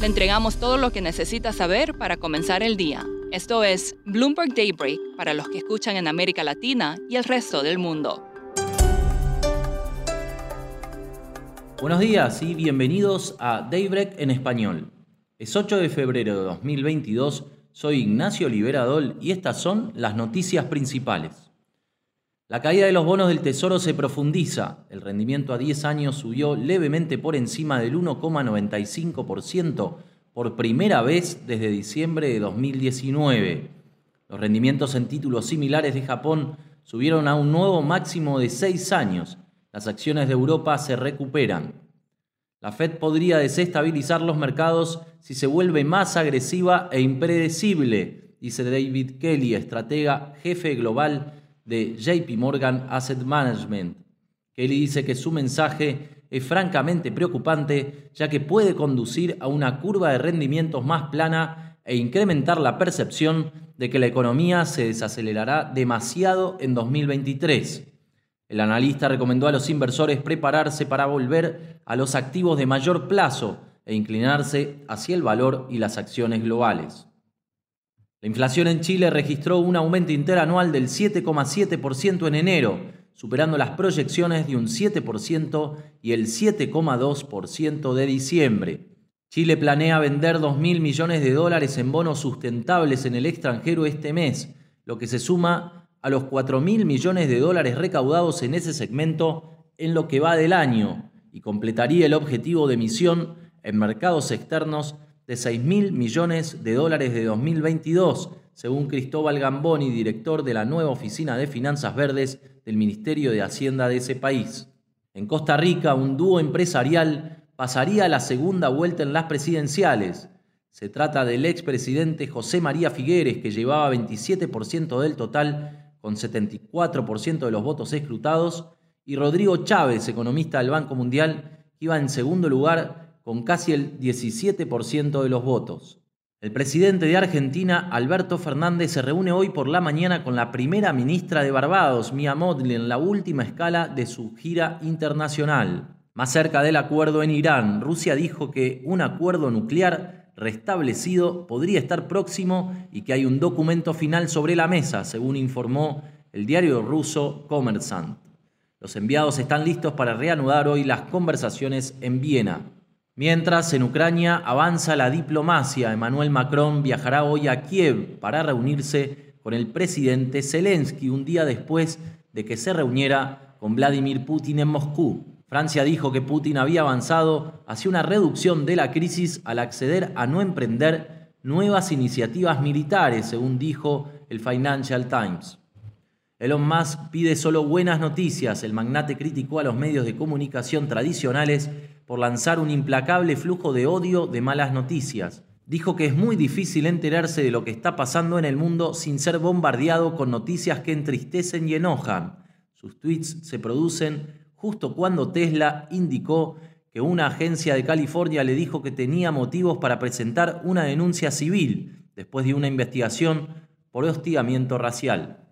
Le entregamos todo lo que necesita saber para comenzar el día. Esto es Bloomberg Daybreak para los que escuchan en América Latina y el resto del mundo. Buenos días y bienvenidos a Daybreak en español. Es 8 de febrero de 2022, soy Ignacio Liberadol y estas son las noticias principales. La caída de los bonos del Tesoro se profundiza. El rendimiento a 10 años subió levemente por encima del 1,95% por primera vez desde diciembre de 2019. Los rendimientos en títulos similares de Japón subieron a un nuevo máximo de 6 años. Las acciones de Europa se recuperan. La Fed podría desestabilizar los mercados si se vuelve más agresiva e impredecible, dice David Kelly, estratega jefe global de JP Morgan Asset Management. Kelly dice que su mensaje es francamente preocupante ya que puede conducir a una curva de rendimientos más plana e incrementar la percepción de que la economía se desacelerará demasiado en 2023. El analista recomendó a los inversores prepararse para volver a los activos de mayor plazo e inclinarse hacia el valor y las acciones globales. La inflación en Chile registró un aumento interanual del 7,7% en enero, superando las proyecciones de un 7% y el 7,2% de diciembre. Chile planea vender 2.000 millones de dólares en bonos sustentables en el extranjero este mes, lo que se suma a los 4.000 millones de dólares recaudados en ese segmento en lo que va del año y completaría el objetivo de emisión en mercados externos de 6 mil millones de dólares de 2022, según Cristóbal Gamboni, director de la nueva Oficina de Finanzas Verdes del Ministerio de Hacienda de ese país. En Costa Rica, un dúo empresarial pasaría a la segunda vuelta en las presidenciales. Se trata del expresidente José María Figueres, que llevaba 27% del total, con 74% de los votos escrutados, y Rodrigo Chávez, economista del Banco Mundial, que iba en segundo lugar con casi el 17% de los votos. El presidente de Argentina, Alberto Fernández, se reúne hoy por la mañana con la primera ministra de Barbados, Mia Mottley, en la última escala de su gira internacional. Más cerca del acuerdo en Irán, Rusia dijo que un acuerdo nuclear restablecido podría estar próximo y que hay un documento final sobre la mesa, según informó el diario ruso Kommersant. Los enviados están listos para reanudar hoy las conversaciones en Viena. Mientras en Ucrania avanza la diplomacia, Emmanuel Macron viajará hoy a Kiev para reunirse con el presidente Zelensky un día después de que se reuniera con Vladimir Putin en Moscú. Francia dijo que Putin había avanzado hacia una reducción de la crisis al acceder a no emprender nuevas iniciativas militares, según dijo el Financial Times. Elon Musk pide solo buenas noticias. El magnate criticó a los medios de comunicación tradicionales por lanzar un implacable flujo de odio de malas noticias. Dijo que es muy difícil enterarse de lo que está pasando en el mundo sin ser bombardeado con noticias que entristecen y enojan. Sus tweets se producen justo cuando Tesla indicó que una agencia de California le dijo que tenía motivos para presentar una denuncia civil después de una investigación por hostigamiento racial.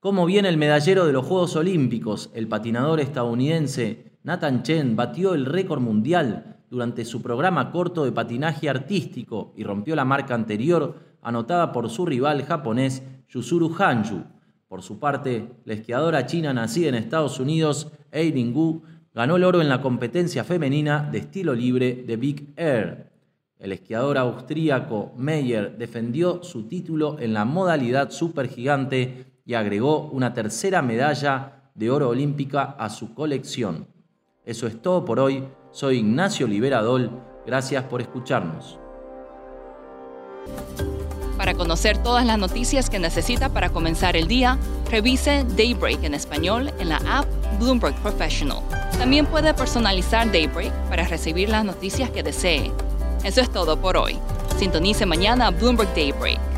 ¿Cómo viene el medallero de los Juegos Olímpicos? El patinador estadounidense Nathan Chen batió el récord mundial durante su programa corto de patinaje artístico y rompió la marca anterior anotada por su rival japonés Yuzuru Hanju. Por su parte, la esquiadora china nacida en Estados Unidos, Eileen Gu, ganó el oro en la competencia femenina de estilo libre de Big Air. El esquiador austríaco Meyer defendió su título en la modalidad supergigante y agregó una tercera medalla de oro olímpica a su colección. Eso es todo por hoy. Soy Ignacio Liberadol. Gracias por escucharnos. Para conocer todas las noticias que necesita para comenzar el día, revise Daybreak en español en la app Bloomberg Professional. También puede personalizar Daybreak para recibir las noticias que desee. Eso es todo por hoy. Sintonice mañana Bloomberg Daybreak